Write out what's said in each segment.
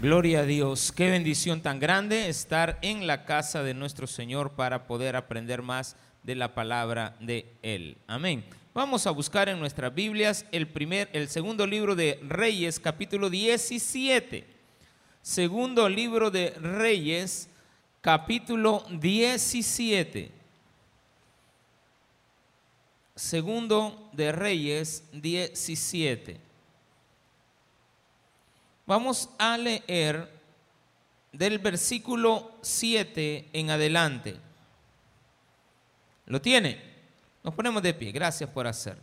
Gloria a Dios, qué bendición tan grande estar en la casa de nuestro Señor para poder aprender más de la palabra de Él. Amén. Vamos a buscar en nuestras Biblias el primer, el segundo libro de Reyes, capítulo 17. Segundo libro de Reyes, capítulo 17. Segundo de Reyes 17. Vamos a leer del versículo 7 en adelante. ¿Lo tiene? Nos ponemos de pie. Gracias por hacerlo.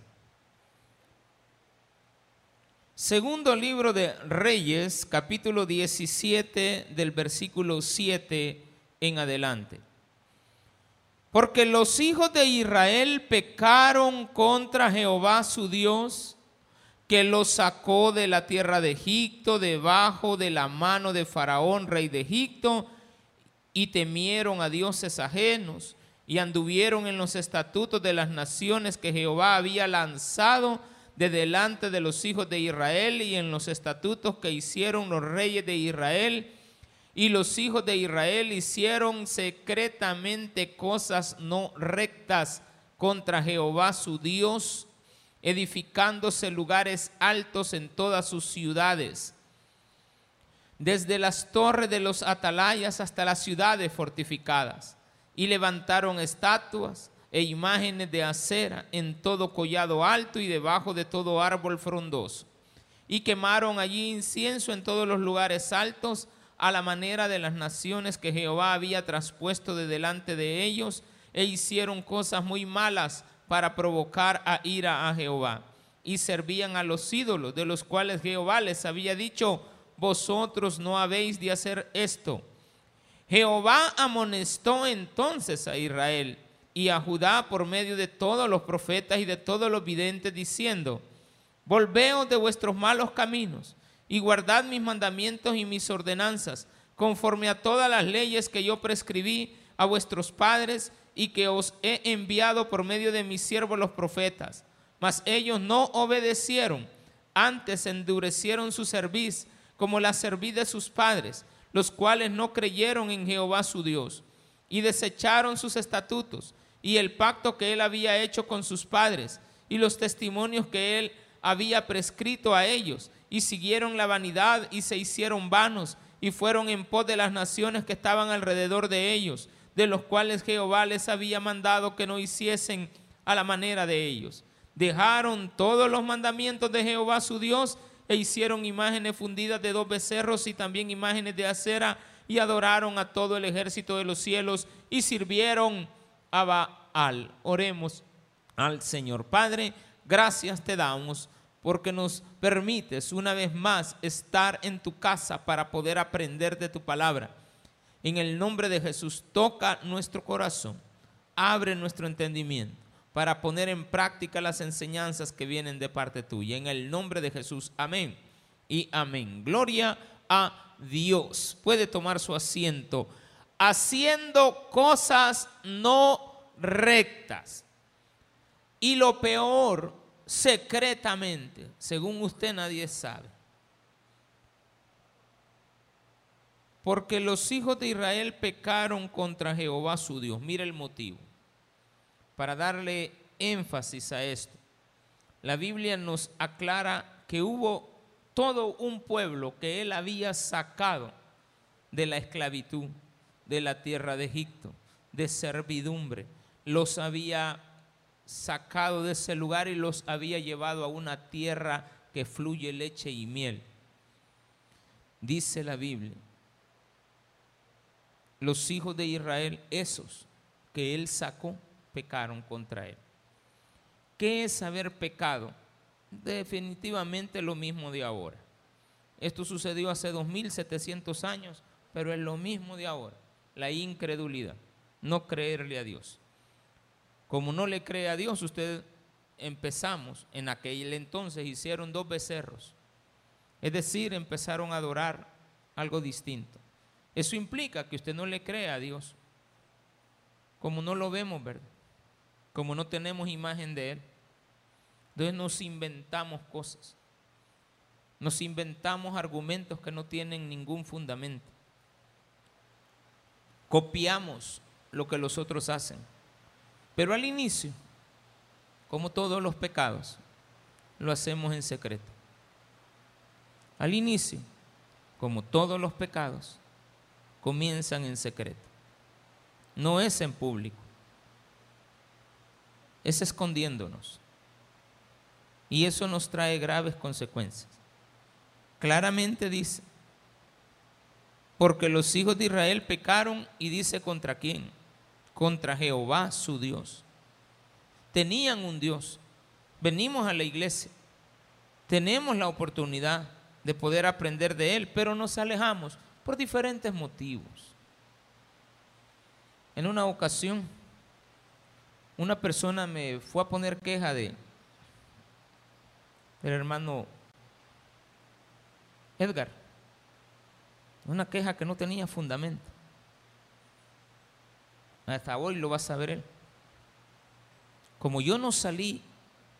Segundo libro de Reyes, capítulo 17, del versículo 7 en adelante. Porque los hijos de Israel pecaron contra Jehová su Dios que los sacó de la tierra de Egipto, debajo de la mano de Faraón, rey de Egipto, y temieron a dioses ajenos, y anduvieron en los estatutos de las naciones que Jehová había lanzado de delante de los hijos de Israel, y en los estatutos que hicieron los reyes de Israel, y los hijos de Israel hicieron secretamente cosas no rectas contra Jehová su Dios, edificándose lugares altos en todas sus ciudades, desde las torres de los atalayas hasta las ciudades fortificadas, y levantaron estatuas e imágenes de acera en todo collado alto y debajo de todo árbol frondoso, y quemaron allí incienso en todos los lugares altos, a la manera de las naciones que Jehová había traspuesto de delante de ellos, e hicieron cosas muy malas para provocar a ira a Jehová. Y servían a los ídolos, de los cuales Jehová les había dicho, vosotros no habéis de hacer esto. Jehová amonestó entonces a Israel y a Judá por medio de todos los profetas y de todos los videntes, diciendo, volveos de vuestros malos caminos y guardad mis mandamientos y mis ordenanzas, conforme a todas las leyes que yo prescribí a vuestros padres y que os he enviado por medio de mis siervos los profetas. Mas ellos no obedecieron, antes endurecieron su cerviz como la cerviz de sus padres, los cuales no creyeron en Jehová su Dios, y desecharon sus estatutos y el pacto que él había hecho con sus padres, y los testimonios que él había prescrito a ellos, y siguieron la vanidad y se hicieron vanos, y fueron en pos de las naciones que estaban alrededor de ellos, de los cuales Jehová les había mandado que no hiciesen a la manera de ellos. Dejaron todos los mandamientos de Jehová su Dios e hicieron imágenes fundidas de dos becerros y también imágenes de acera y adoraron a todo el ejército de los cielos y sirvieron a Baal. Oremos al Señor. Padre, gracias te damos porque nos permites una vez más estar en tu casa para poder aprender de tu palabra. En el nombre de Jesús, toca nuestro corazón, abre nuestro entendimiento para poner en práctica las enseñanzas que vienen de parte tuya. En el nombre de Jesús, amén y amén. Gloria a Dios. Puede tomar su asiento. Haciendo cosas no rectas. Y lo peor, secretamente, según usted nadie sabe. Porque los hijos de Israel pecaron contra Jehová su Dios. Mira el motivo. Para darle énfasis a esto. La Biblia nos aclara que hubo todo un pueblo que él había sacado de la esclavitud, de la tierra de Egipto, de servidumbre. Los había sacado de ese lugar y los había llevado a una tierra que fluye leche y miel. Dice la Biblia los hijos de Israel, esos que él sacó, pecaron contra él. ¿Qué es haber pecado? Definitivamente lo mismo de ahora. Esto sucedió hace 2700 años, pero es lo mismo de ahora. La incredulidad, no creerle a Dios. Como no le cree a Dios, usted empezamos, en aquel entonces hicieron dos becerros. Es decir, empezaron a adorar algo distinto. Eso implica que usted no le cree a Dios. Como no lo vemos, ¿verdad? Como no tenemos imagen de Él. Entonces nos inventamos cosas. Nos inventamos argumentos que no tienen ningún fundamento. Copiamos lo que los otros hacen. Pero al inicio, como todos los pecados, lo hacemos en secreto. Al inicio, como todos los pecados, comienzan en secreto. No es en público. Es escondiéndonos. Y eso nos trae graves consecuencias. Claramente dice, porque los hijos de Israel pecaron y dice contra quién? Contra Jehová su Dios. Tenían un Dios. Venimos a la iglesia. Tenemos la oportunidad de poder aprender de Él, pero nos alejamos por diferentes motivos. En una ocasión, una persona me fue a poner queja de del hermano Edgar. Una queja que no tenía fundamento. Hasta hoy lo va a saber él. Como yo no salí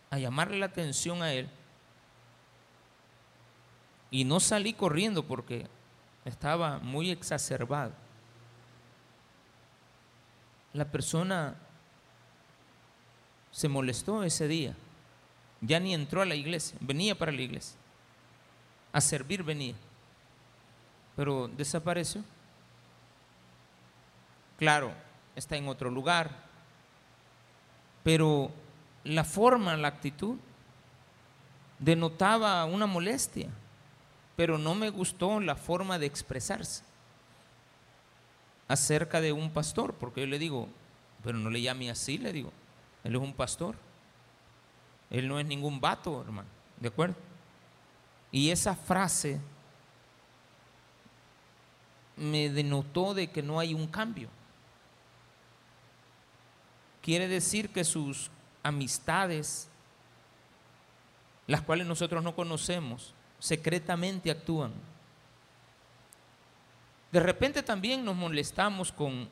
a llamarle la atención a él, y no salí corriendo porque estaba muy exacerbado, la persona se molestó ese día. Ya ni entró a la iglesia, venía para la iglesia. A servir venía. Pero desapareció. Claro, está en otro lugar. Pero la forma, la actitud, denotaba una molestia. Pero no me gustó la forma de expresarse acerca de un pastor, porque yo le digo, pero no le llame así, le digo, él es un pastor. Él no es ningún vato, hermano. ¿De acuerdo? Y esa frase me denotó de que no hay un cambio. Quiere decir que sus amistades, las cuales nosotros no conocemos, secretamente actúan. De repente también nos molestamos con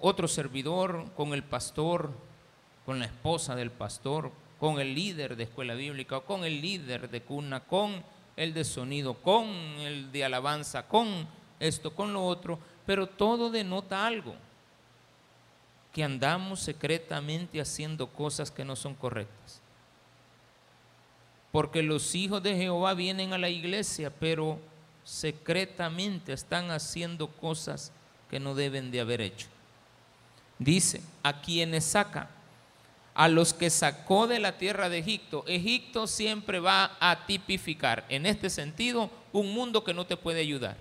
otro servidor, con el pastor, con la esposa del pastor, con el líder de escuela bíblica, con el líder de cuna, con el de sonido, con el de alabanza, con esto, con lo otro, pero todo denota algo, que andamos secretamente haciendo cosas que no son correctas. Porque los hijos de Jehová vienen a la iglesia, pero secretamente están haciendo cosas que no deben de haber hecho. Dice, a quienes saca a los que sacó de la tierra de Egipto. Egipto siempre va a tipificar, en este sentido, un mundo que no te puede ayudar.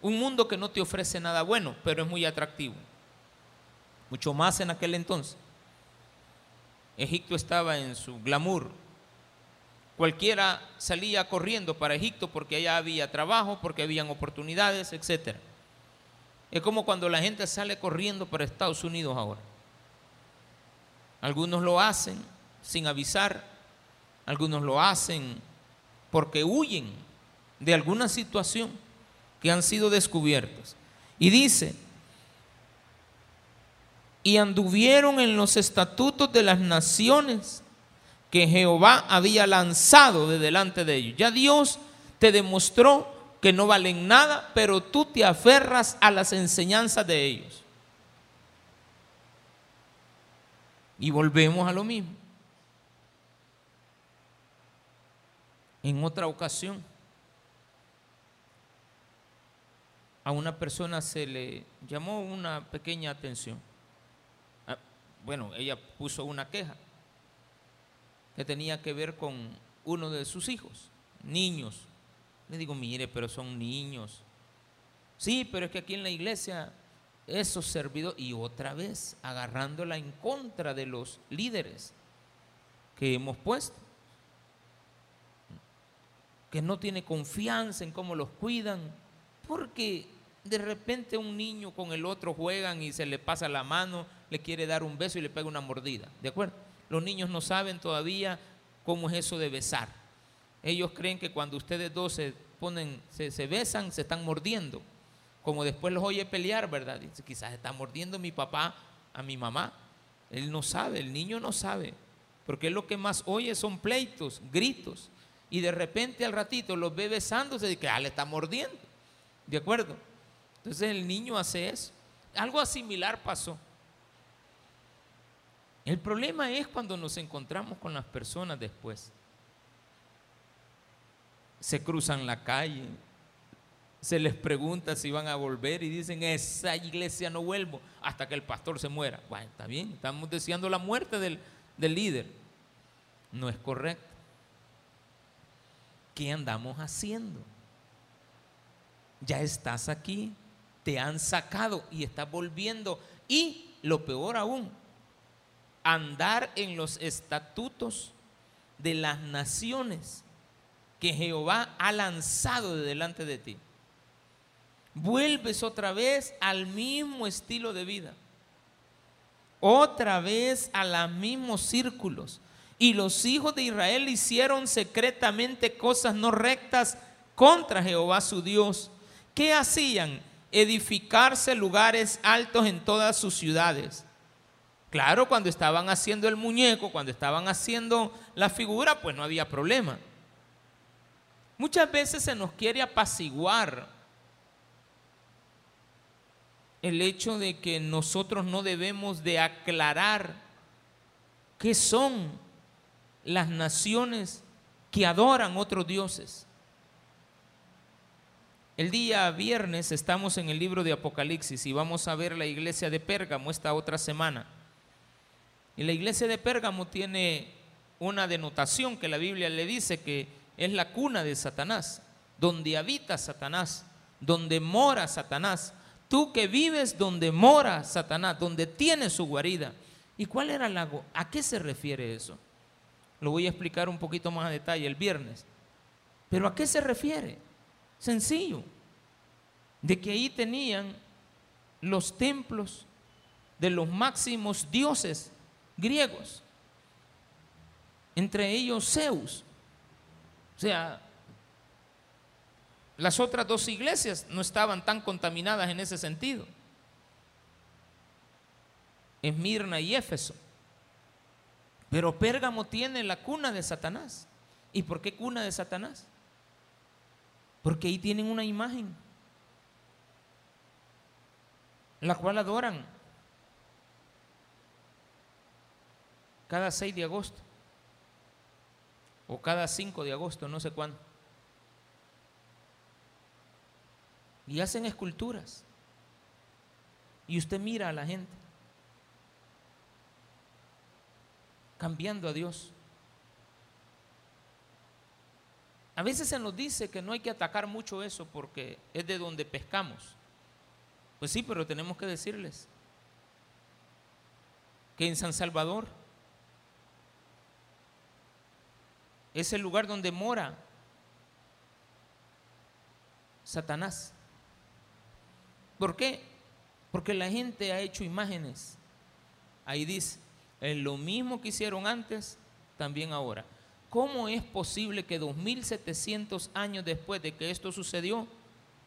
Un mundo que no te ofrece nada bueno, pero es muy atractivo. Mucho más en aquel entonces. Egipto estaba en su glamour. Cualquiera salía corriendo para Egipto porque allá había trabajo, porque habían oportunidades, etc. Es como cuando la gente sale corriendo para Estados Unidos ahora. Algunos lo hacen sin avisar, algunos lo hacen porque huyen de alguna situación que han sido descubiertos. Y dice, y anduvieron en los estatutos de las naciones que Jehová había lanzado de delante de ellos. Ya Dios te demostró que no valen nada, pero tú te aferras a las enseñanzas de ellos. Y volvemos a lo mismo. En otra ocasión, a una persona se le llamó una pequeña atención. Ah, bueno, ella puso una queja que tenía que ver con uno de sus hijos, niños. Le digo, mire, pero son niños. Sí, pero es que aquí en la iglesia esos servidores y otra vez agarrándola en contra de los líderes que hemos puesto, que no tiene confianza en cómo los cuidan, porque de repente un niño con el otro juegan y se le pasa la mano, le quiere dar un beso y le pega una mordida, ¿de acuerdo? Los niños no saben todavía cómo es eso de besar. Ellos creen que cuando ustedes dos se ponen, se, besan, se están mordiendo como después los oye pelear, ¿verdad? Dice, quizás está mordiendo mi papá a mi mamá. Él no sabe, el niño no sabe, porque lo que más oye son pleitos, gritos. y de repente al ratito los ve besándose y que ah, le está mordiendo. ¿De acuerdo? Entonces el niño hace eso. Algo similar pasó. El problema es cuando nos encontramos con las personas después. Se cruzan la calle, se les pregunta si van a volver y dicen, esa iglesia no vuelvo hasta que el pastor se muera. Bueno, está bien, estamos deseando la muerte del, líder. No es correcto. ¿Qué andamos haciendo? Ya estás aquí, te han sacado y estás volviendo. Y lo peor aún, andar en los estatutos de las naciones que Jehová ha lanzado de delante de ti vuelves otra vez al mismo estilo de vida, otra vez a los mismos círculos. Y los hijos de Israel hicieron secretamente cosas no rectas contra Jehová su Dios. ¿Qué hacían? Edificarse lugares altos en todas sus ciudades. Claro, cuando estaban haciendo el muñeco, cuando estaban haciendo la figura, pues no había problema. Muchas veces se nos quiere apaciguar el hecho de que nosotros no debemos de aclarar qué son las naciones que adoran otros dioses. El día viernes estamos en el libro de Apocalipsis y vamos a ver la iglesia de Pérgamo esta otra semana. Y la iglesia de Pérgamo tiene una denotación que la Biblia le dice que es la cuna de Satanás, donde habita Satanás, donde mora Satanás, Tú que vives donde mora Satanás, donde tiene su guarida. ¿Y cuál era el lago? ¿A qué se refiere eso? Lo voy a explicar un poquito más a detalle el viernes. Pero ¿a qué se refiere? Sencillo. De que ahí tenían los templos de los máximos dioses griegos. Entre ellos Zeus. O sea, las otras dos iglesias no estaban tan contaminadas en ese sentido. Esmirna y Éfeso. Pero Pérgamo tiene la cuna de Satanás. ¿Y por qué cuna de Satanás? Porque ahí tienen una imagen, la cual adoran cada 6 de agosto o cada 5 de agosto, no sé cuándo. y hacen esculturas. Y usted mira a la gente cambiando a Dios. A veces se nos dice que no hay que atacar mucho eso porque es de donde pescamos. Pues sí, pero tenemos que decirles que en San Salvador es el lugar donde mora Satanás. ¿Por qué? Porque la gente ha hecho imágenes. Ahí dice, es lo mismo que hicieron antes, también ahora. ¿Cómo es posible que 2700 años después de que esto sucedió,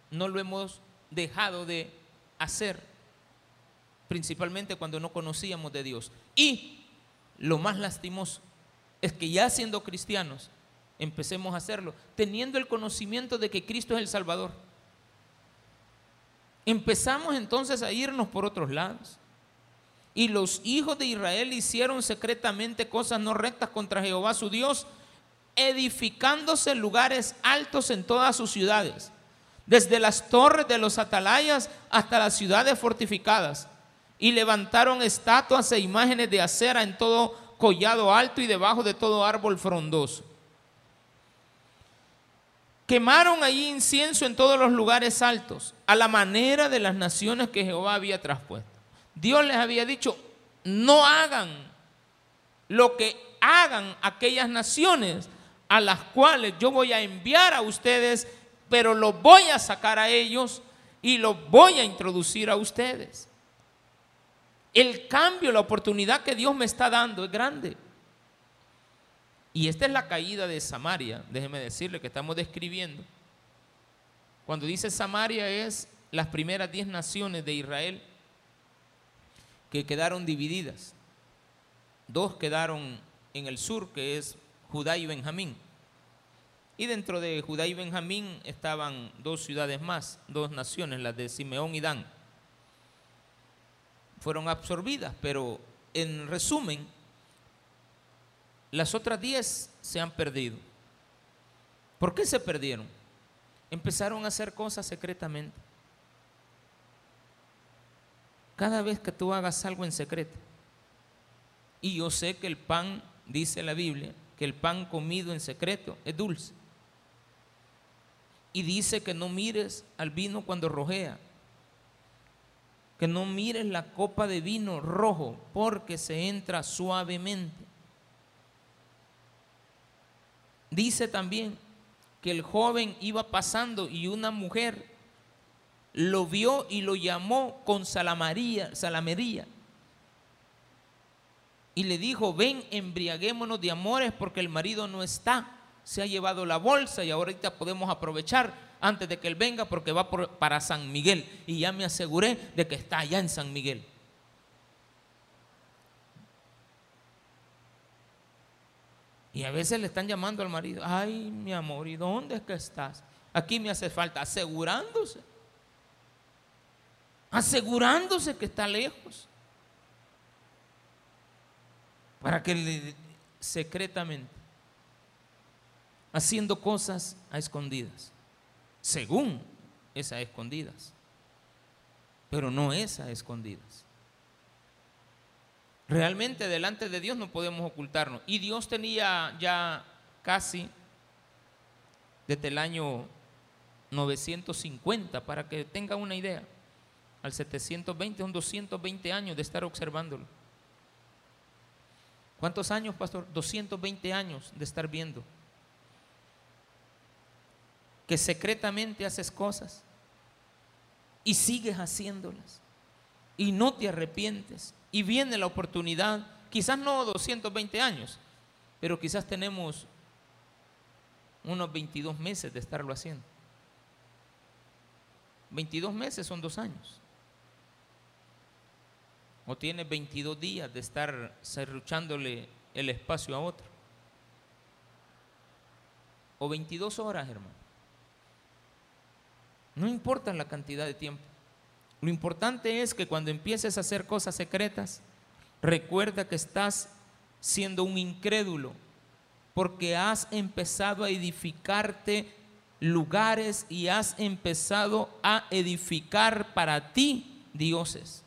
no lo hemos dejado de hacer? Principalmente cuando no conocíamos de Dios. Y lo más lastimoso es que ya siendo cristianos, empecemos a hacerlo, teniendo el conocimiento de que Cristo es el Salvador Empezamos entonces a irnos por otros lados. Y los hijos de Israel hicieron secretamente cosas no rectas contra Jehová su Dios, edificándose lugares altos en todas sus ciudades, desde las torres de los atalayas hasta las ciudades fortificadas. Y levantaron estatuas e imágenes de acera en todo collado alto y debajo de todo árbol frondoso. Quemaron allí incienso en todos los lugares altos, a la manera de las naciones que Jehová había traspuesto. Dios les había dicho, no hagan lo que hagan aquellas naciones a las cuales yo voy a enviar a ustedes, pero los voy a sacar a ellos y los voy a introducir a ustedes. El cambio, la oportunidad que Dios me está dando es grande. Y esta es la caída de Samaria, déjeme decirle que estamos describiendo. Cuando dice Samaria es las primeras diez naciones de Israel que quedaron divididas. Dos quedaron en el sur, que es Judá y Benjamín. Y dentro de Judá y Benjamín estaban dos ciudades más, dos naciones, las de Simeón y Dan. Fueron absorbidas, pero en resumen, las otras diez se han perdido. ¿Por qué se perdieron? Empezaron a hacer cosas secretamente. Cada vez que tú hagas algo en secreto, y yo sé que el pan, dice la Biblia, que el pan comido en secreto es dulce. Y dice que no mires al vino cuando rojea, que no mires la copa de vino rojo porque se entra suavemente. Dice también que el joven iba pasando y una mujer lo vio y lo llamó con salamaría, salamería. Y le dijo, ven, embriaguémonos de amores porque el marido no está. Se ha llevado la bolsa y ahorita podemos aprovechar antes de que él venga porque va para San Miguel. Y ya me aseguré de que está allá en San Miguel. Y a veces le están llamando al marido, ay mi amor, ¿y dónde es que estás? Aquí me hace falta, asegurándose. Asegurándose que está lejos. Para que secretamente, haciendo cosas a escondidas, según es a escondidas, pero no es a escondidas. Realmente delante de Dios no podemos ocultarnos. Y Dios tenía ya casi desde el año 950, para que tenga una idea, al 720, son 220 años de estar observándolo. ¿Cuántos años, pastor? 220 años de estar viendo. Que secretamente haces cosas y sigues haciéndolas y no te arrepientes y viene la oportunidad, quizás no 220 años, pero quizás tenemos unos 22 meses de estarlo haciendo. 22 meses son dos años. O tiene 22 días de estar cerruchándole el espacio a otro. O 22 horas, hermano. No importa la cantidad de tiempo. Lo importante es que cuando empieces a hacer cosas secretas, recuerda que estás siendo un incrédulo, porque has empezado a edificarte lugares y has empezado a edificar para ti dioses,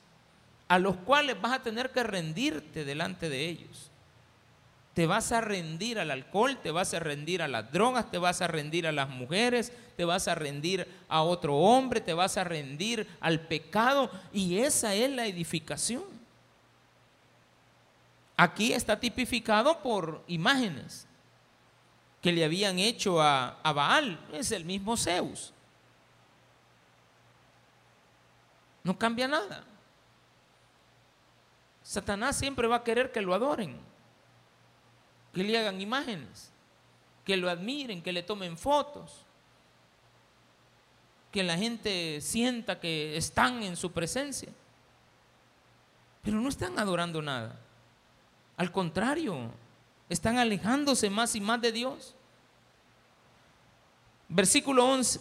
a los cuales vas a tener que rendirte delante de ellos. Te vas a rendir al alcohol, te vas a rendir a las drogas, te vas a rendir a las mujeres, te vas a rendir a otro hombre, te vas a rendir al pecado. Y esa es la edificación. Aquí está tipificado por imágenes que le habían hecho a, a Baal. Es el mismo Zeus. No cambia nada. Satanás siempre va a querer que lo adoren que le hagan imágenes, que lo admiren, que le tomen fotos, que la gente sienta que están en su presencia. Pero no están adorando nada. Al contrario, están alejándose más y más de Dios. Versículo 11.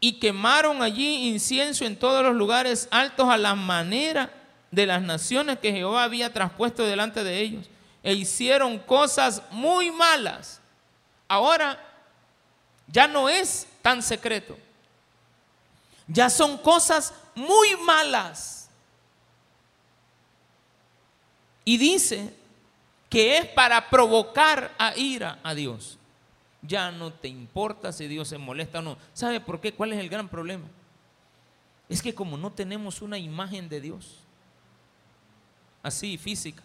Y quemaron allí incienso en todos los lugares altos a la manera de las naciones que Jehová había traspuesto delante de ellos e hicieron cosas muy malas. Ahora ya no es tan secreto. Ya son cosas muy malas. Y dice que es para provocar a ira a Dios. Ya no te importa si Dios se molesta o no. ¿Sabe por qué? ¿Cuál es el gran problema? Es que como no tenemos una imagen de Dios, así física,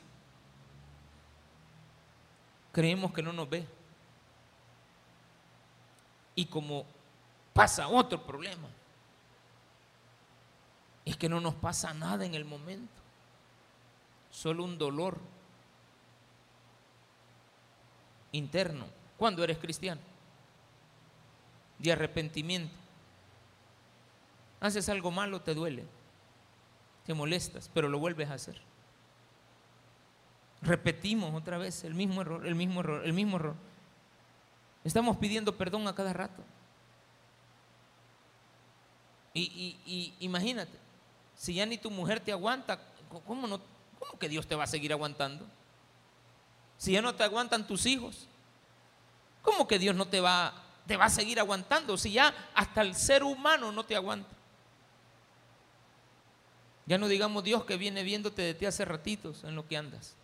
creemos que no nos ve. Y como pasa otro problema, es que no nos pasa nada en el momento, solo un dolor interno cuando eres cristiano, de arrepentimiento. Haces algo malo, te duele, te molestas, pero lo vuelves a hacer. Repetimos otra vez el mismo error, el mismo error, el mismo error. Estamos pidiendo perdón a cada rato. Y, y, imagínate, si ya ni tu mujer te aguanta, ¿cómo, no, ¿cómo que Dios te va a seguir aguantando? Si ya no te aguantan tus hijos, ¿cómo que Dios no te va, te va a seguir aguantando? Si ya hasta el ser humano no te aguanta. Ya no digamos Dios que viene viéndote de ti hace ratitos en lo que andas.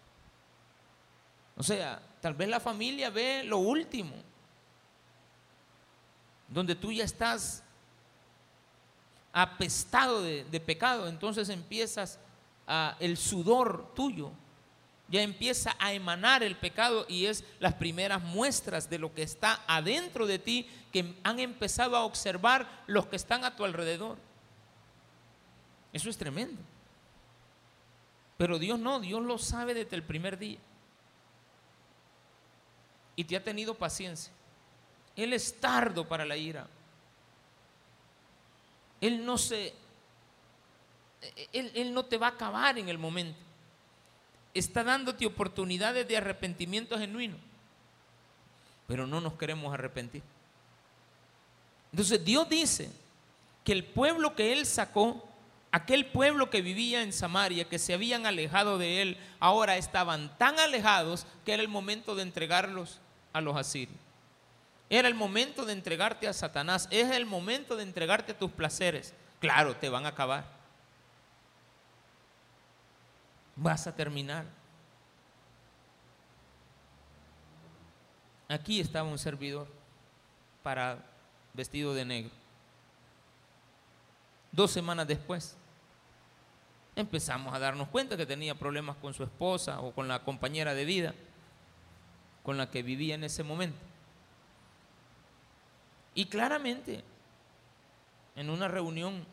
O sea, tal vez la familia ve lo último, donde tú ya estás apestado de, pecado, entonces empiezas a, el sudor tuyo, ya empieza a emanar el pecado y es las primeras muestras de lo que está adentro de ti que han empezado a observar los que están a tu alrededor. Eso es tremendo. Pero Dios no, Dios lo sabe desde el primer día. Y te ha tenido paciencia. Él es tardo para la ira. Él no se, él, no te va a acabar en el momento. Está dándote oportunidades de arrepentimiento genuino. Pero no nos queremos arrepentir. Entonces Dios dice que el pueblo que Él sacó aquel pueblo que vivía en Samaria, que se habían alejado de él, ahora estaban tan alejados que era el momento de entregarlos a los asirios. Era el momento de entregarte a Satanás, es el momento de entregarte a tus placeres. Claro, te van a acabar. Vas a terminar. Aquí estaba un servidor para vestido de negro. Dos semanas después, empezamos a darnos cuenta que tenía problemas con su esposa o con la compañera de vida con la que vivía en ese momento. Y claramente, en una reunión,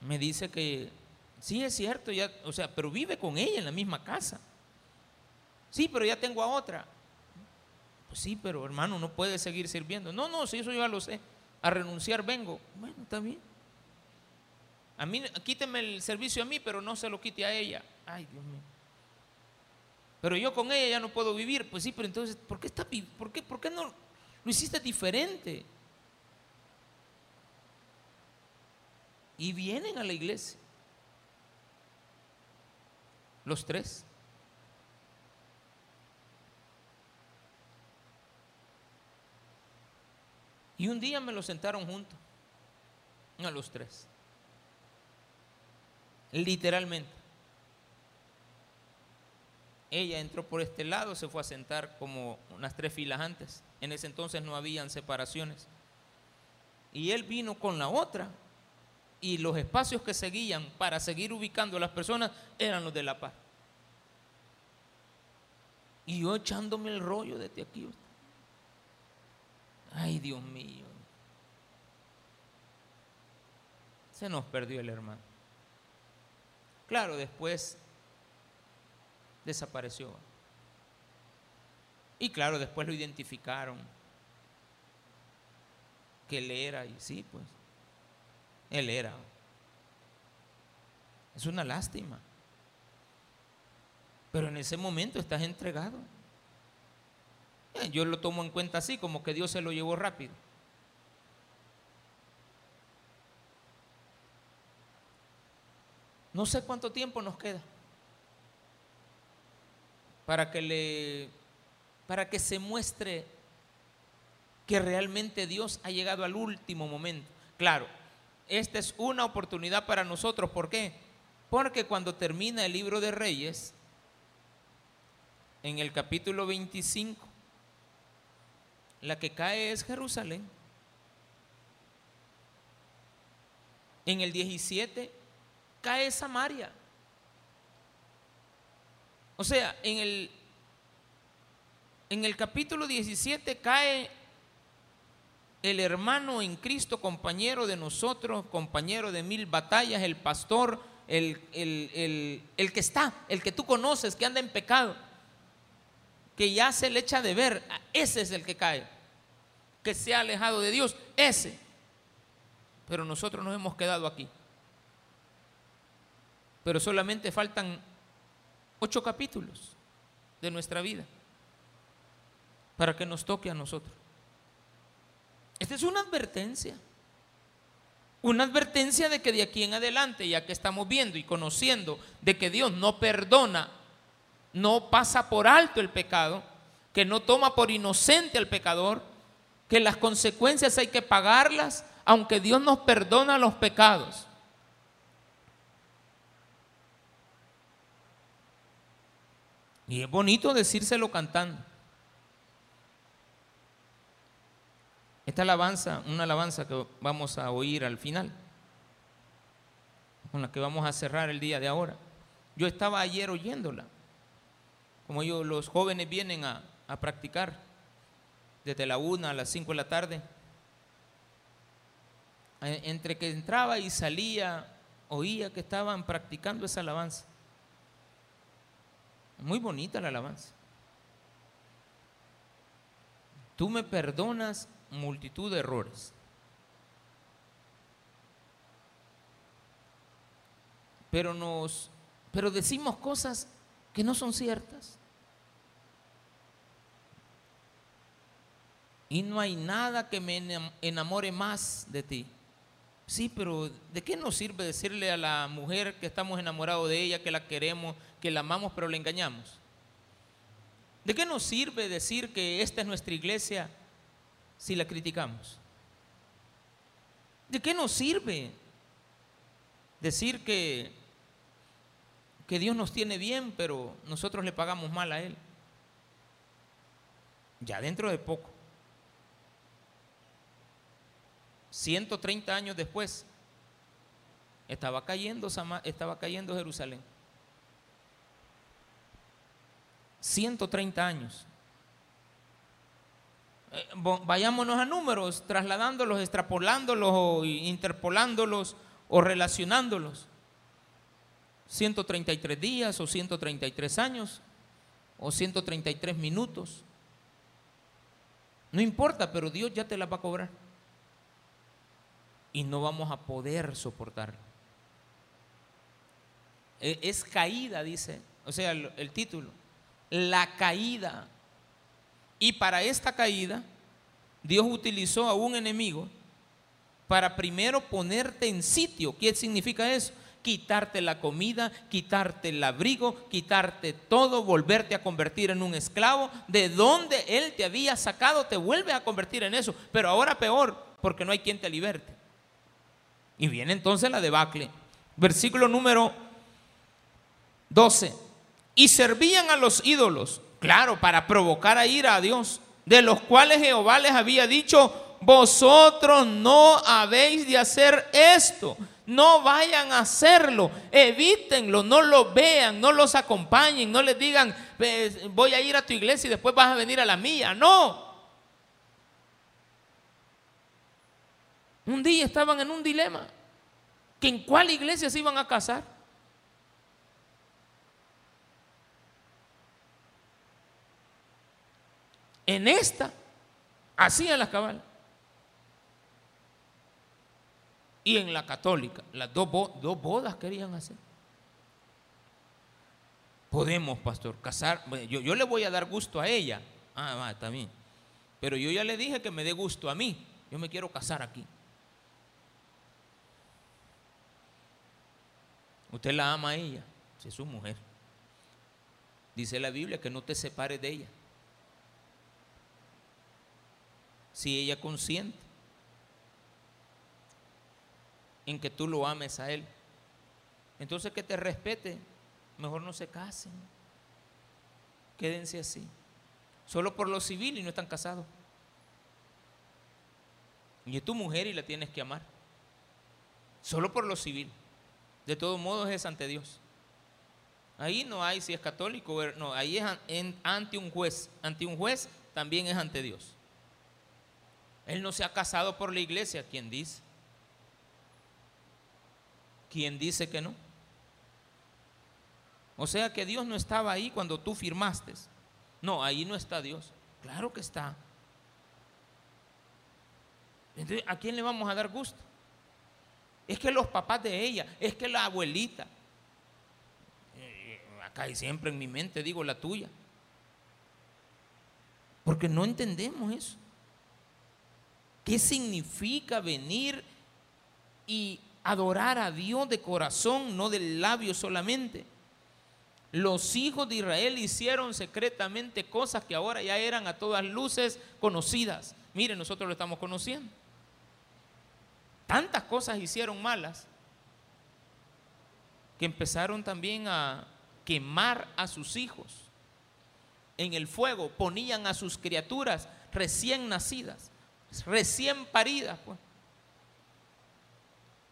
me dice que sí es cierto, ya, o sea, pero vive con ella en la misma casa. Sí, pero ya tengo a otra. Pues sí, pero hermano, no puede seguir sirviendo. No, no, si eso yo ya lo sé. A renunciar vengo. Bueno, está bien. A mí, quíteme el servicio a mí, pero no se lo quite a ella. Ay, Dios mío. Pero yo con ella ya no puedo vivir. Pues sí, pero entonces, ¿por qué, está, por qué, por qué no lo hiciste diferente? Y vienen a la iglesia. Los tres. Y un día me lo sentaron juntos, a los tres literalmente. Ella entró por este lado, se fue a sentar como unas tres filas antes. En ese entonces no habían separaciones. Y él vino con la otra y los espacios que seguían para seguir ubicando a las personas eran los de la paz. Y yo echándome el rollo desde aquí. Ay, Dios mío. Se nos perdió el hermano. Claro, después desapareció. Y claro, después lo identificaron. Que él era, y sí, pues, él era. Es una lástima. Pero en ese momento estás entregado. Eh, yo lo tomo en cuenta así, como que Dios se lo llevó rápido. No sé cuánto tiempo nos queda para que le para que se muestre que realmente Dios ha llegado al último momento. Claro, esta es una oportunidad para nosotros, ¿por qué? Porque cuando termina el libro de Reyes en el capítulo 25 la que cae es Jerusalén. En el 17 cae Samaria. O sea, en el, en el capítulo 17 cae el hermano en Cristo, compañero de nosotros, compañero de mil batallas, el pastor, el, el, que está, el que tú conoces, que anda en pecado, que ya se le echa de ver, ese es el que cae, que se ha alejado de Dios, ese. Pero nosotros nos hemos quedado aquí pero solamente faltan ocho capítulos de nuestra vida para que nos toque a nosotros. Esta es una advertencia. Una advertencia de que de aquí en adelante, ya que estamos viendo y conociendo de que Dios no perdona, no pasa por alto el pecado, que no toma por inocente al pecador, que las consecuencias hay que pagarlas, aunque Dios nos perdona los pecados. Y es bonito decírselo cantando. Esta alabanza, una alabanza que vamos a oír al final, con la que vamos a cerrar el día de ahora. Yo estaba ayer oyéndola, como yo, los jóvenes vienen a, a practicar desde la una a las cinco de la tarde. Entre que entraba y salía, oía que estaban practicando esa alabanza. Muy bonita la alabanza. Tú me perdonas multitud de errores. Pero nos pero decimos cosas que no son ciertas. Y no hay nada que me enamore más de ti. Sí, pero ¿de qué nos sirve decirle a la mujer que estamos enamorados de ella, que la queremos, que la amamos, pero la engañamos? ¿De qué nos sirve decir que esta es nuestra iglesia si la criticamos? ¿De qué nos sirve decir que, que Dios nos tiene bien, pero nosotros le pagamos mal a Él? Ya dentro de poco 130 años después, estaba cayendo, estaba cayendo Jerusalén. 130 años. Eh, vayámonos a números, trasladándolos, extrapolándolos o interpolándolos o relacionándolos. 133 días o 133 años o 133 minutos. No importa, pero Dios ya te la va a cobrar y no vamos a poder soportarlo. E, es caída, dice, o sea, el, el título, la caída. Y para esta caída, Dios utilizó a un enemigo para primero ponerte en sitio. ¿Qué significa eso? Quitarte la comida, quitarte el abrigo, quitarte todo, volverte a convertir en un esclavo. De donde Él te había sacado, te vuelve a convertir en eso. Pero ahora peor, porque no hay quien te liberte. Y viene entonces la debacle. Versículo número 12. Y servían a los ídolos, claro, para provocar a ira a Dios, de los cuales Jehová les había dicho, vosotros no habéis de hacer esto. No vayan a hacerlo, evítenlo, no lo vean, no los acompañen, no les digan, voy a ir a tu iglesia y después vas a venir a la mía. No, Un día estaban en un dilema, que en cuál iglesia se iban a casar. En esta hacían las cabal Y en la católica, las dos, dos bodas querían hacer. Podemos, pastor, casar. Yo, yo, le voy a dar gusto a ella. Ah, va, está bien. Pero yo ya le dije que me dé gusto a mí. Yo me quiero casar aquí. Usted la ama a ella, si es su mujer. Dice la Biblia que no te separes de ella. Si ella consiente en que tú lo ames a él, entonces que te respete, mejor no se casen. Quédense así. Solo por lo civil y no están casados. Y es tu mujer y la tienes que amar. Solo por lo civil. De todos modos es ante Dios. Ahí no hay si es católico, no, ahí es ante un juez. Ante un juez también es ante Dios. Él no se ha casado por la iglesia, ¿quién dice? ¿Quién dice que no? O sea que Dios no estaba ahí cuando tú firmaste. No, ahí no está Dios. Claro que está. Entonces, ¿a quién le vamos a dar gusto? es que los papás de ella, es que la abuelita. Eh, acá y siempre en mi mente digo la tuya. Porque no entendemos eso. ¿Qué significa venir y adorar a Dios de corazón, no del labio solamente? Los hijos de Israel hicieron secretamente cosas que ahora ya eran a todas luces conocidas. Miren, nosotros lo estamos conociendo. Tantas cosas hicieron malas que empezaron también a quemar a sus hijos en el fuego, ponían a sus criaturas recién nacidas, recién paridas. Pues.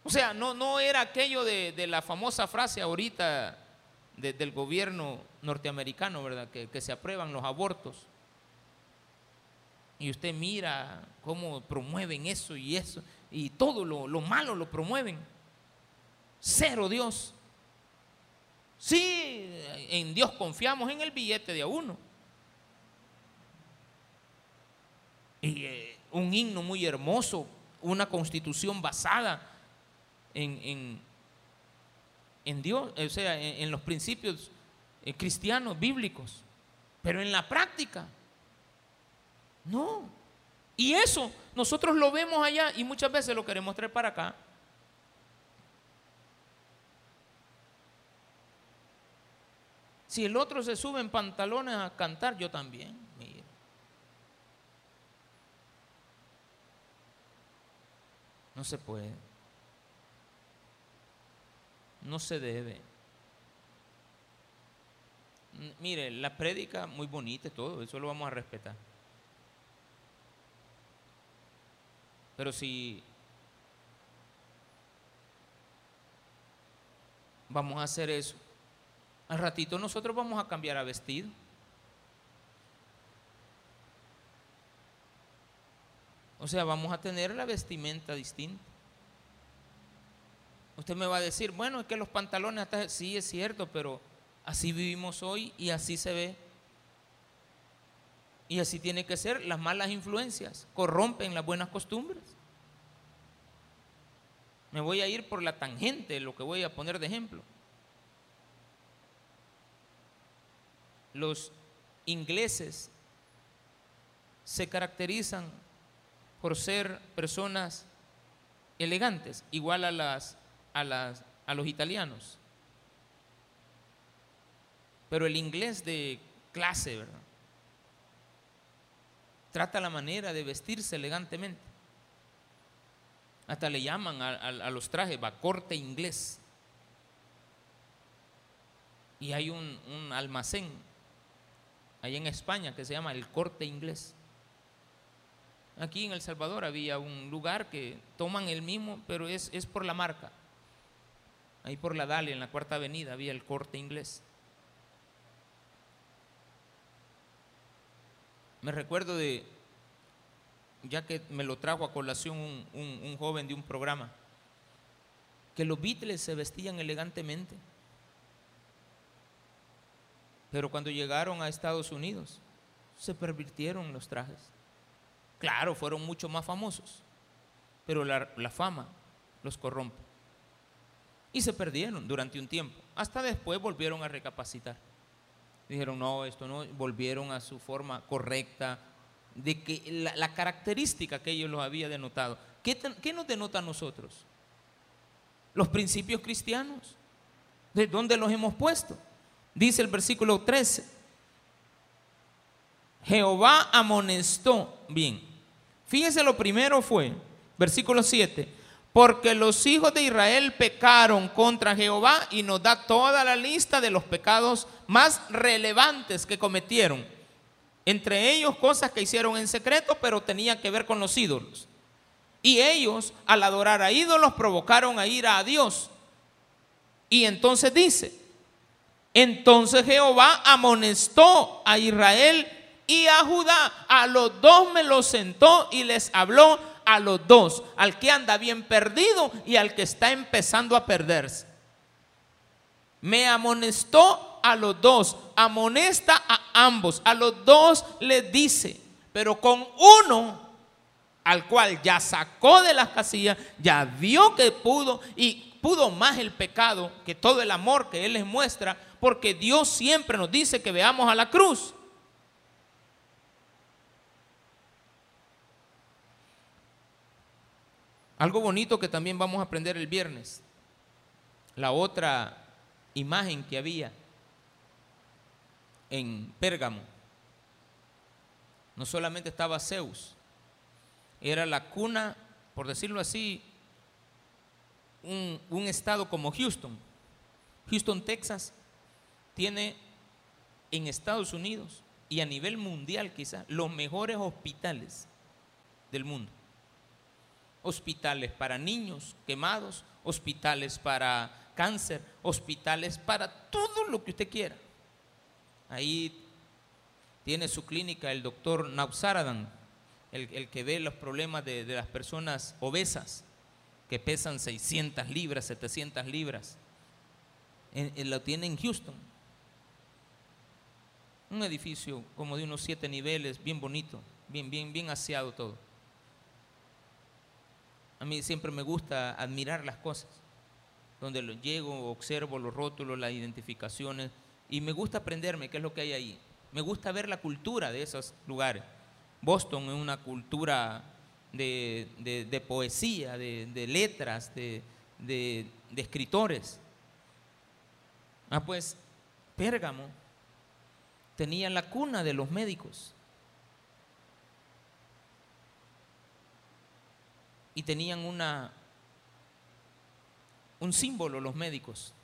O sea, no, no era aquello de, la famosa frase ahorita del gobierno norteamericano, ¿verdad? Que, se aprueban los abortos. Y usted mira cómo promueven eso y eso, y todo lo, lo malo lo promueven. Cero Dios. Sí, en Dios confiamos en el billete de a uno. Y eh, un himno muy hermoso, una constitución basada en, en, Dios, o sea, en, los principios eh, cristianos, bíblicos. Pero en la práctica, no. Y eso nosotros lo vemos allá y muchas veces lo queremos traer para acá. Si el otro se sube en pantalones a cantar, yo también. Mira. No se puede. No se debe. Mire, la prédica muy bonita todo, eso lo vamos a respetar. Pero si vamos a hacer eso, al ratito nosotros vamos a cambiar a vestido. O sea, vamos a tener la vestimenta distinta. Usted me va a decir, bueno, es que los pantalones hasta sí es cierto, pero así vivimos hoy y así se ve. Y así tiene que ser. Las malas influencias corrompen las buenas costumbres. Me voy a ir por la tangente, lo que voy a poner de ejemplo. los ingleses se caracterizan por ser personas elegantes, igual a, las, a, las, a los italianos. Pero el inglés de clase, ¿verdad? Trata la manera de vestirse elegantemente. Hasta le llaman a, los trajes, va corte inglés. Y hay un, un almacén ahí en España, que se llama el corte inglés. Aquí en El Salvador había un lugar que toman el mismo, pero es, es por la marca. Ahí por la Dalia, en la cuarta avenida, había el corte inglés. Me recuerdo de, ya que me lo trajo a colación un, un joven de un programa, que los Beatles se vestían elegantemente. Pero cuando llegaron a Estados Unidos, se pervirtieron los trajes. Claro, fueron mucho más famosos, pero la, fama los corrompe. Y se perdieron durante un tiempo. Hasta después volvieron a recapacitar. Dijeron, no, esto no, volvieron a su forma correcta, de que la, característica que ellos los había denotado. ¿Qué, ¿Qué, nos denota a nosotros? Los principios cristianos. ¿De dónde los hemos puesto? Dice el versículo 13. Jehová amonestó. Bien. Fíjense, lo primero fue, versículo 7, porque los hijos de Israel pecaron contra Jehová y nos da toda la lista de los pecados más relevantes que cometieron. Entre ellos cosas que hicieron en secreto, pero tenían que ver con los ídolos. Y ellos, al adorar a ídolos, provocaron a ira a Dios. Y entonces dice, entonces Jehová amonestó a Israel y a Judá. A los dos me los sentó y les habló a los dos, al que anda bien perdido y al que está empezando a perderse. Me amonestó a los dos, amonesta a ambos, a los dos les dice, pero con uno al cual ya sacó de las casillas, ya vio que pudo y pudo más el pecado que todo el amor que él les muestra, porque Dios siempre nos dice que veamos a la cruz. Algo bonito que también vamos a aprender el viernes. La otra imagen que había en Pérgamo. No solamente estaba Zeus, era la cuna, por decirlo así, un, un estado como Houston. Houston, Texas, tiene en Estados Unidos y a nivel mundial quizás los mejores hospitales del mundo. Hospitales para niños quemados, hospitales para cáncer, hospitales para todo lo que usted quiera. Ahí tiene su clínica el doctor Nausaradan, el, que ve los problemas de, las personas obesas, que pesan 600 libras, 700 libras. lo tiene en Houston. Un edificio como de unos siete niveles, bien bonito, bien, bien, bien aseado todo. A mí siempre me gusta admirar las cosas, donde llego, observo los rótulos, las identificaciones, y me gusta aprenderme qué es lo que hay ahí. Me gusta ver la cultura de esos lugares. Boston es una cultura de, poesía, de, letras, de, de escritores. Ah, pues Pérgamo tenía la cuna de los médicos. Y tenían una un símbolo los médicos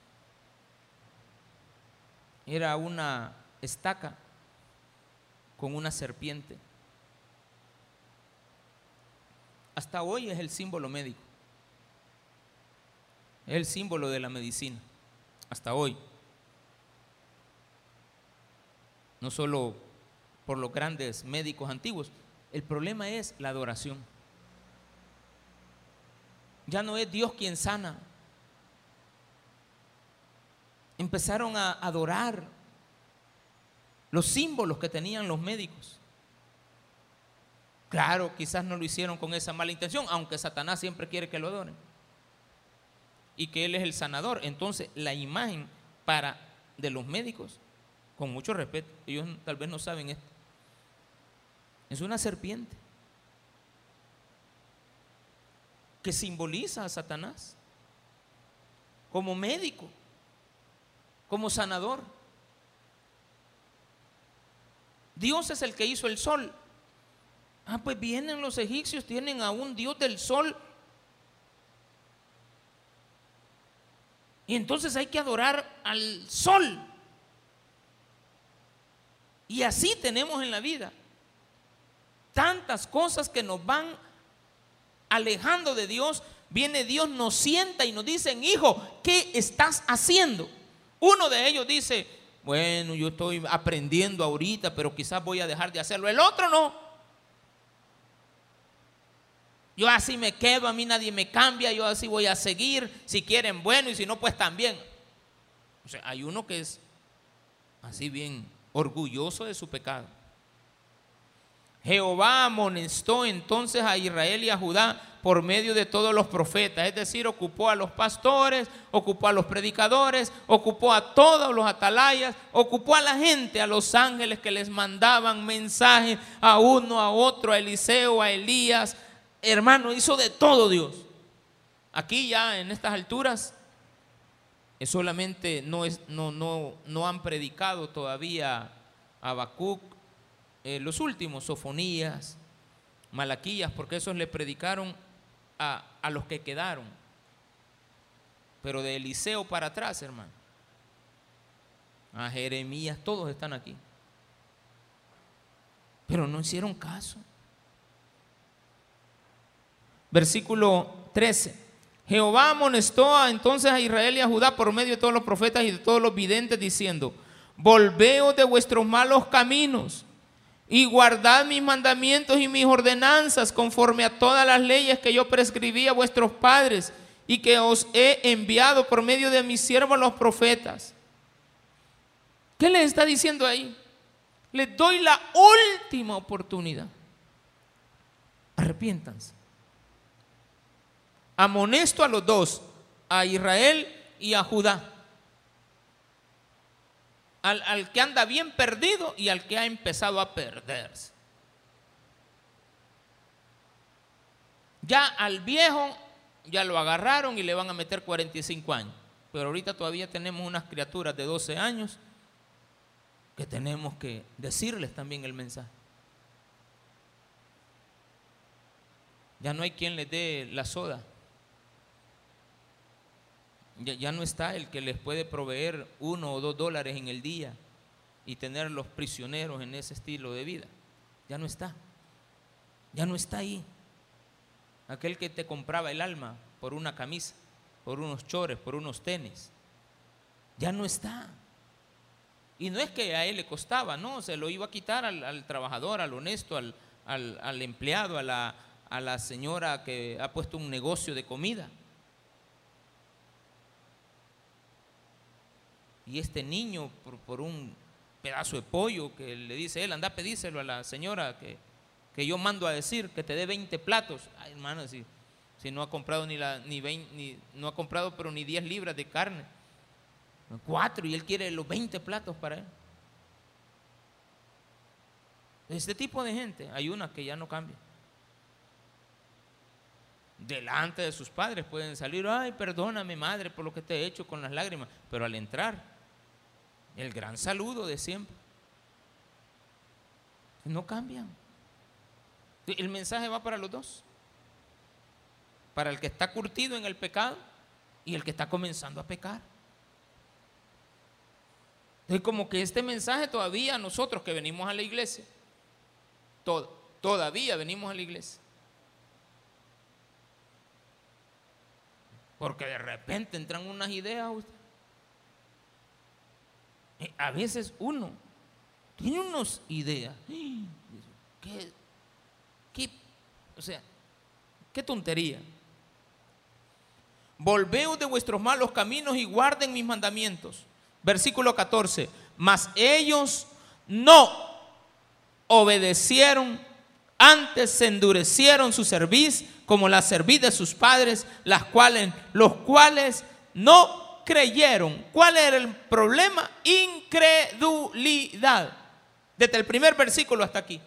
era una estaca con una serpiente. Hasta hoy es el símbolo médico. Es el símbolo de la medicina. Hasta hoy. No solo por los grandes médicos antiguos. El problema es la adoración. Ya no es Dios quien sana, empezaron a adorar los símbolos que tenían los médicos. Claro, quizás no lo hicieron con esa mala intención, aunque Satanás siempre quiere que lo adoren. Y que Él es el sanador. Entonces, la imagen para de los médicos, con mucho respeto, ellos tal vez no saben esto, es una serpiente que simboliza a Satanás como médico como sanador. Dios es el que hizo el sol. Ah, pues vienen los egipcios, tienen a un Dios del sol. Y entonces hay que adorar al sol. Y así tenemos en la vida tantas cosas que nos van alejando de Dios. Viene Dios, nos sienta y nos dice, hijo, ¿qué estás haciendo? Uno de ellos dice, bueno, yo estoy aprendiendo ahorita, pero quizás voy a dejar de hacerlo. El otro no. Yo así me quedo, a mí nadie me cambia, yo así voy a seguir, si quieren bueno y si no, pues también. O sea, hay uno que es así bien orgulloso de su pecado. Jehová amonestó entonces a Israel y a Judá por medio de todos los profetas, es decir, ocupó a los pastores, ocupó a los predicadores, ocupó a todos los atalayas, ocupó a la gente, a los ángeles que les mandaban mensajes a uno, a otro, a Eliseo, a Elías. Hermano, hizo de todo Dios. Aquí ya en estas alturas solamente no, es, no, no, no han predicado todavía a Habacuc, eh, los últimos, Sofonías, Malaquías, porque esos le predicaron a, los que quedaron. Pero de Eliseo para atrás, hermano. A Jeremías, todos están aquí. Pero no hicieron caso. Versículo 13. Jehová amonestó entonces a Israel y a Judá por medio de todos los profetas y de todos los videntes diciendo, volveos de vuestros malos caminos y guardad mis mandamientos y mis ordenanzas conforme a todas las leyes que yo prescribí a vuestros padres y que os he enviado por medio de mis siervos los profetas. ¿Qué les está diciendo ahí? Les doy la última oportunidad. Arrepiéntanse. Amonesto a los dos, a Israel y a Judá al, que anda bien perdido y al que ha empezado a perderse. Ya al viejo ya lo agarraron y le van a meter 45 años. Pero ahorita todavía tenemos unas criaturas de 12 años que tenemos que decirles también el mensaje. Ya no hay quien les dé la soda. Ya, ya, no está el que les puede proveer uno o dos dólares en el día y tenerlos prisioneros en ese estilo de vida. Ya no está. Ya no está ahí. Aquel que te compraba el alma por una camisa, por unos chores, por unos tenis. Ya no está. Y no es que a él le costaba, no, se lo iba a quitar al, trabajador, al honesto, al, al empleado, a la, a la señora que ha puesto un negocio de comida. Y este niño, por, un pedazo de pollo que le dice él, anda a pedírselo a la señora que, yo mando a decir, que te dé 20 platos. Ay, hermano, si, si no ha comprado ni la, ni, 20, ni no ha comprado pero ni 10 libras de carne. Cuatro y él quiere los 20 platos para él. Este tipo de gente, hay una que ya no cambia delante de sus padres pueden salir, ay, perdóname madre por lo que te he hecho con las lágrimas, pero al entrar, el gran saludo de siempre. No cambian. El mensaje va para los dos. Para el que está curtido en el pecado y el que está comenzando a pecar. Es como que este mensaje todavía nosotros que venimos a la iglesia, todavía venimos a la iglesia, Porque de repente entran unas ideas. A veces uno tiene unas ideas. ¿Qué, o sea, qué tontería. Volveos de vuestros malos caminos y guarden mis mandamientos. Versículo 14. Mas ellos no obedecieron, antes se endurecieron su servicio como la cerviz de sus padres, las cuales, los cuales no creyeron. ¿Cuál era el problema? Incredulidad. Desde el primer versículo hasta aquí.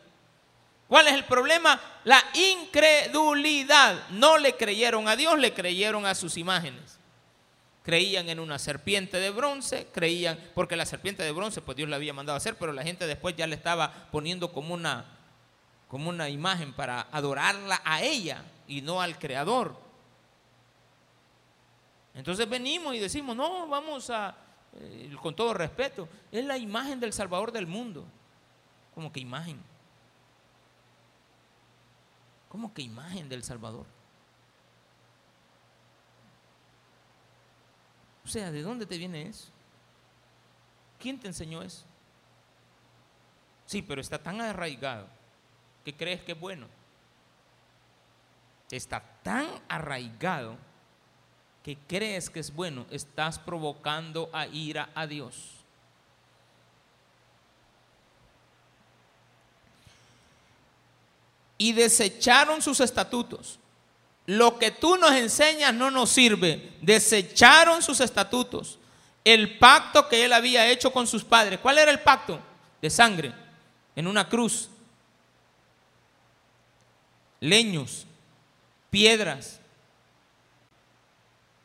¿Cuál es el problema? La incredulidad. No le creyeron a Dios, le creyeron a sus imágenes. Creían en una serpiente de bronce, creían, porque la serpiente de bronce, pues Dios la había mandado a hacer, pero la gente después ya le estaba poniendo como una, como una imagen para adorarla a ella y no al Creador. Entonces venimos y decimos, no, vamos a, eh, con todo respeto, es la imagen del Salvador del mundo. ¿Cómo que imagen? ¿Cómo que imagen del Salvador? O sea, ¿de dónde te viene eso? ¿Quién te enseñó eso? Sí, pero está tan arraigado que crees que es bueno está tan arraigado que crees que es bueno, estás provocando a ira a Dios. Y desecharon sus estatutos. Lo que tú nos enseñas no nos sirve. Desecharon sus estatutos. El pacto que él había hecho con sus padres. ¿Cuál era el pacto? De sangre. En una cruz. Leños piedras.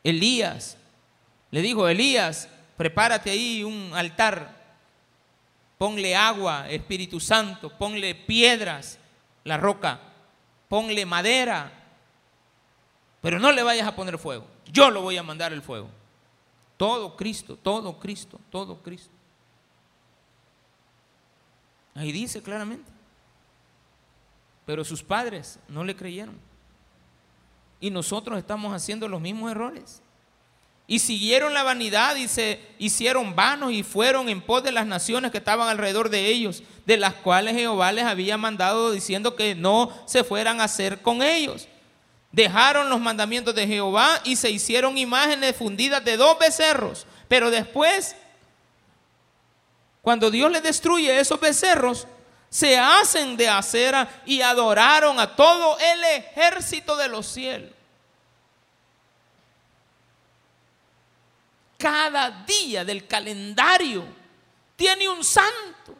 Elías le dijo, Elías, prepárate ahí un altar, ponle agua, Espíritu Santo, ponle piedras, la roca, ponle madera, pero no le vayas a poner fuego, yo lo voy a mandar el fuego. Todo Cristo, todo Cristo, todo Cristo. Ahí dice claramente. Pero sus padres no le creyeron. Y nosotros estamos haciendo los mismos errores. Y siguieron la vanidad y se hicieron vanos y fueron en pos de las naciones que estaban alrededor de ellos, de las cuales Jehová les había mandado diciendo que no se fueran a hacer con ellos. Dejaron los mandamientos de Jehová y se hicieron imágenes fundidas de dos becerros. Pero después, cuando Dios les destruye esos becerros, se hacen de acera y adoraron a todo el ejército de los cielos. Cada día del calendario tiene un santo.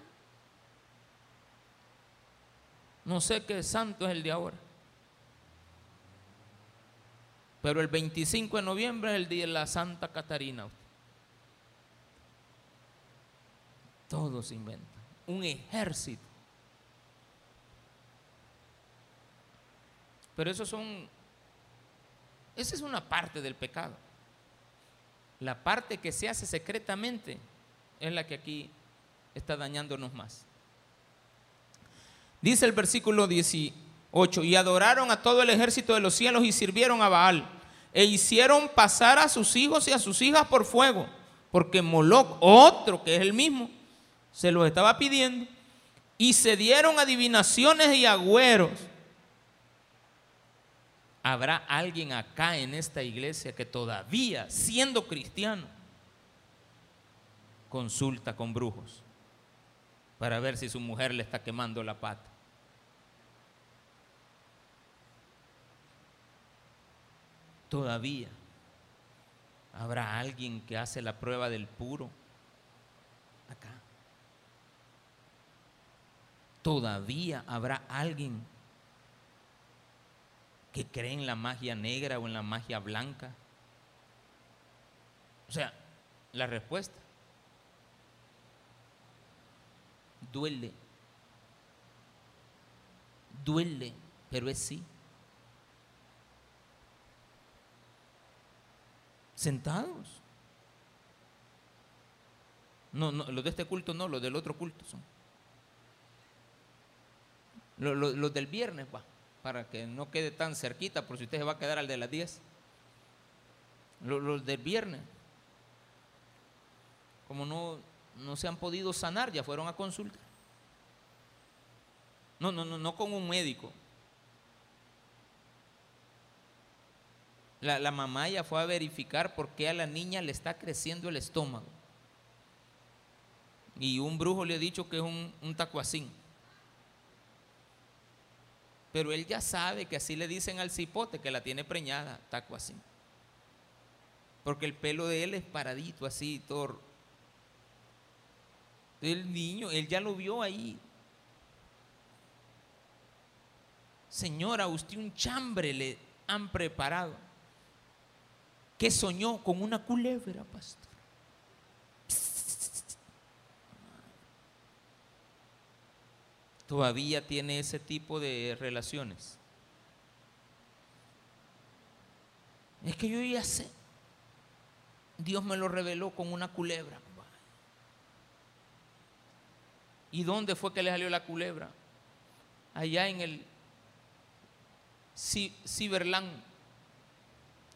No sé qué santo es el de ahora. Pero el 25 de noviembre es el día de la Santa Catarina. Todo se inventa. Un ejército. Pero eso son, esa es una parte del pecado. La parte que se hace secretamente es la que aquí está dañándonos más. Dice el versículo 18, y adoraron a todo el ejército de los cielos y sirvieron a Baal, e hicieron pasar a sus hijos y a sus hijas por fuego, porque Moloch, otro que es el mismo, se los estaba pidiendo, y se dieron adivinaciones y agüeros. ¿Habrá alguien acá en esta iglesia que todavía, siendo cristiano, consulta con brujos para ver si su mujer le está quemando la pata? Todavía habrá alguien que hace la prueba del puro acá. Todavía habrá alguien que cree en la magia negra o en la magia blanca. O sea, la respuesta duele. Duele, pero es sí. Sentados. No, no, los de este culto no, los del otro culto son. Los, del viernes, va, para que no quede tan cerquita, por si usted se va a quedar al de las 10. Los, del viernes, como no, no se han podido sanar, ya fueron a consulta. No, no, no, no con un médico. La, mamá ya fue a verificar por qué a la niña le está creciendo el estómago. Y un brujo le ha dicho que es un, un tacuacín. Pero él ya sabe que así le dicen al cipote que la tiene preñada, tacuacín. Porque el pelo de él es paradito, así, todo. El niño, él ya lo vio ahí. Señora, usted un chambre le han preparado que soñó con una culebra, pastor. Todavía tiene ese tipo de relaciones. Es que yo ya sé. Dios me lo reveló con una culebra. ¿Y dónde fue que le salió la culebra? Allá en el Ciberland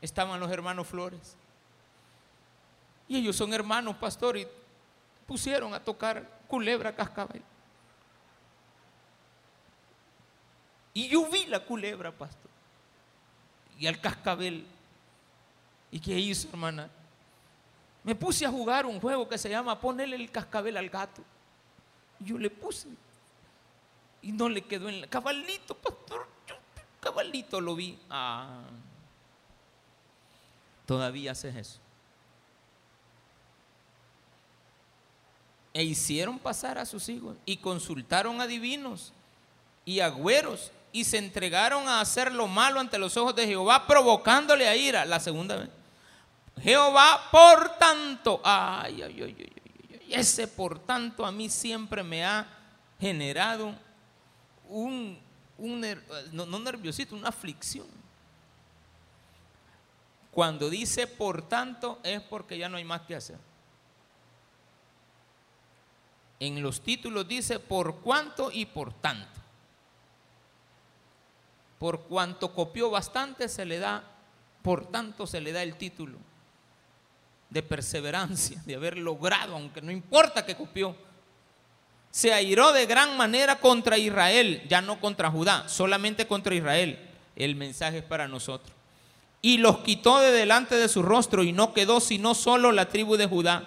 estaban los hermanos Flores. Y ellos son hermanos, pastor, y pusieron a tocar culebra cascabel. Y yo vi la culebra, pastor. Y al cascabel. ¿Y qué hizo, hermana? Me puse a jugar un juego que se llama ponerle el cascabel al gato. Y yo le puse. Y no le quedó en el cabalito, pastor. Yo, cabalito lo vi. Ah. Todavía haces eso. E hicieron pasar a sus hijos y consultaron a divinos y agüeros y se entregaron a hacer lo malo ante los ojos de Jehová, provocándole a ira la segunda vez. Jehová, por tanto, ay, ay, ay, ay, ese por tanto a mí siempre me ha generado un, un no, nerviosito, una aflicción. Cuando dice por tanto es porque ya no hay más que hacer. En los títulos dice por cuánto y por tanto. Por cuanto copió bastante se le da, por tanto se le da el título de perseverancia, de haber logrado, aunque no importa que copió. Se airó de gran manera contra Israel, ya no contra Judá, solamente contra Israel. El mensaje es para nosotros y los quitó de delante de su rostro y no quedó sino solo la tribu de Judá.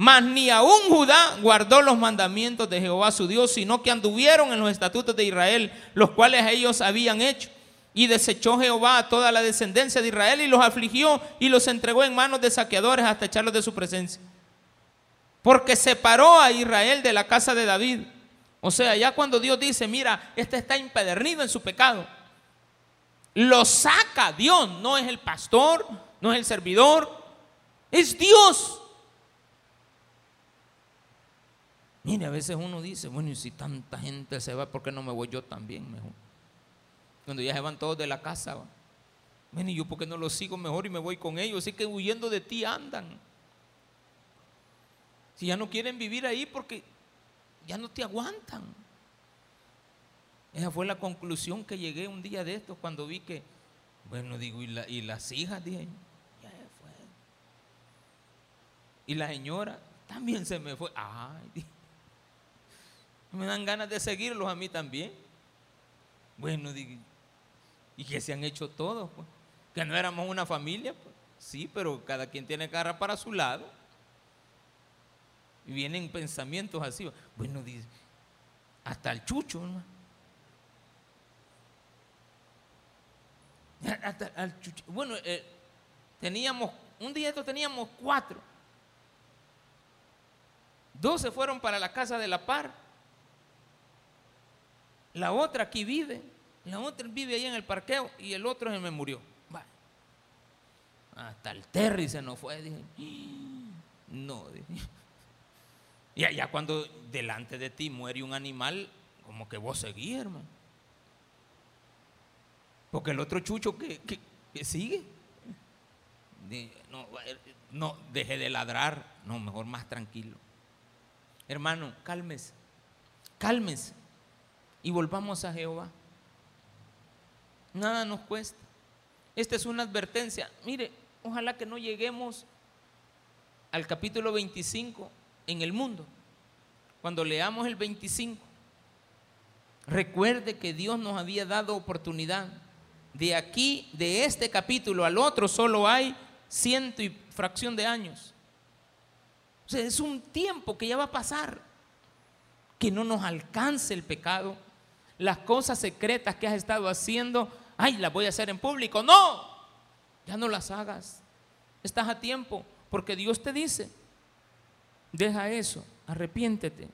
Mas ni aún Judá guardó los mandamientos de Jehová su Dios, sino que anduvieron en los estatutos de Israel, los cuales ellos habían hecho. Y desechó Jehová a toda la descendencia de Israel y los afligió y los entregó en manos de saqueadores hasta echarlos de su presencia. Porque separó a Israel de la casa de David. O sea, ya cuando Dios dice, mira, este está impedernido en su pecado Lo saca Dios, no es el pastor, no es el servidor, es Dios. Mire, a veces uno dice, bueno, y si tanta gente se va, ¿por qué no me voy yo también mejor? Cuando ya se van todos de la casa, ¿va? bueno, y yo por qué no los sigo mejor y me voy con ellos, así que huyendo de ti andan. Si ya no quieren vivir ahí porque ya no te aguantan. Esa fue la conclusión que llegué un día de estos cuando vi que, bueno, digo, y, las hijas, dije, ya fue. Y la señora también se me fue. Ay, me dan ganas de seguirlos a mí también. Bueno, y que se han hecho todos, pues. Que no éramos una familia, pues. Sí, pero cada quien tiene cara para su lado. Y vienen pensamientos así. Bueno, dice, hasta el chucho, ¿no? Bueno, eh, teníamos, un día esto teníamos cuatro. Dos se fueron para la casa de la par. La otra aquí vive. La otra vive ahí en el parqueo y el otro se me murió. Hasta el Terry se nos fue. No, Y allá cuando delante de ti muere un animal, como que vos seguís, hermano. Porque el otro chucho que, sigue, no, no, deje de ladrar, no, mejor más tranquilo. Hermano, cálmese, cálmese y volvamos a Jehová. Nada nos cuesta. Esta es una advertencia. Mire, ojalá que no lleguemos al capítulo 25 en el mundo. Cuando leamos el 25, recuerde que Dios nos había dado oportunidad de aquí, de este capítulo al otro, solo hay ciento y fracción de años. O sea, es un tiempo que ya va a pasar. Que no nos alcance el pecado. Las cosas secretas que has estado haciendo, ay, las voy a hacer en público. No, ya no las hagas. Estás a tiempo, porque Dios te dice, deja eso, arrepiéntete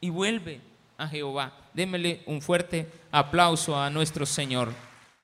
y vuelve a Jehová. Démele un fuerte aplauso a nuestro Señor.